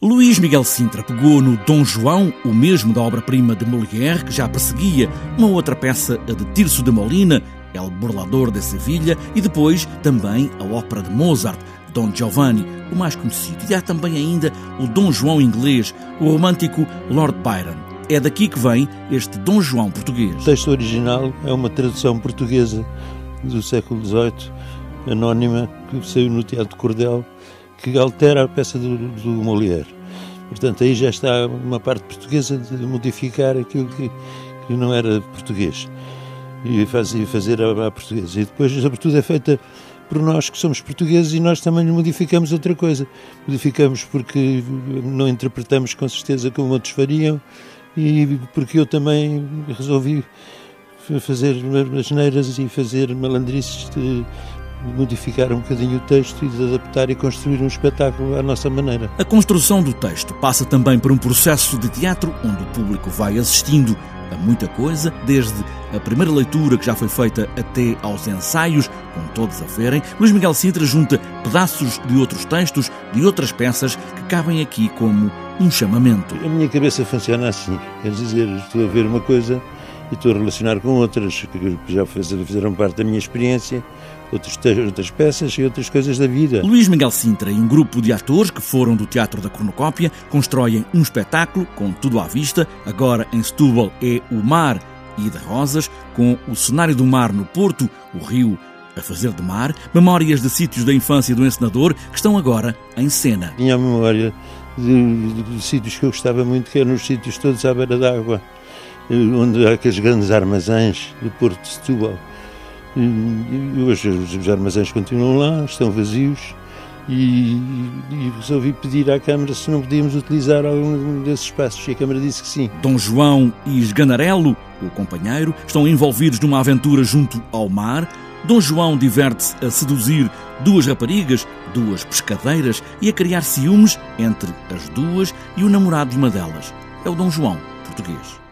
Luís Miguel Sintra pegou no Dom João, o mesmo da obra-prima de Molière, que já perseguia uma outra peça, a de Tirso de Molina, El Burlador de Sevilha, e depois também a ópera de Mozart, Don Giovanni, o mais conhecido. E há também ainda o Dom João inglês, o romântico Lord Byron. É daqui que vem este Dom João português. O texto original é uma tradução portuguesa do século XVIII, anónima, que saiu no Teatro de Cordel que altera a peça do, do Molière. Portanto, aí já está uma parte portuguesa de modificar aquilo que, que não era português e fazer, a, a portuguesa. E depois, sobretudo, é feita por nós que somos portugueses e nós também modificamos outra coisa. Modificamos porque não interpretamos com certeza como outros fariam e porque eu também resolvi fazer asneiras e fazer malandrices modificar um bocadinho o texto e de adaptar e construir um espetáculo à nossa maneira. A construção do texto passa também por um processo de teatro onde o público vai assistindo a muita coisa, desde a primeira leitura que já foi feita até aos ensaios, com todos a verem. Luís Miguel Sintra junta pedaços de outros textos, de outras peças que cabem aqui como um chamamento. A minha cabeça funciona assim, quer dizer, estou a ver uma coisa e estou a relacionar com outras que já fizeram parte da minha experiência outros, outras peças e outras coisas da vida. Luís Miguel Sintra e um grupo de atores que foram do Teatro da Cornucópia constroem um espetáculo com tudo à vista. Agora em Setúbal é o mar e de rosas, com o cenário do mar no Porto, o rio a fazer de mar, memórias de sítios da infância do encenador que estão agora em cena. Tinha a memória de, de, de sítios que eu gostava muito, que eram os sítios todos à beira d'água, onde há aqueles grandes armazéns do Porto de Setúbal e hoje os armazéns continuam lá, estão vazios. E, e, resolvi pedir à Câmara se não podíamos utilizar algum desses espaços e a Câmara disse que sim. Dom João e Esganarelo, o companheiro, estão envolvidos numa aventura junto ao mar. Dom João diverte-se a seduzir duas raparigas, duas pescadeiras, e a criar ciúmes entre as duas e o namorado de uma delas. É o Dom João português.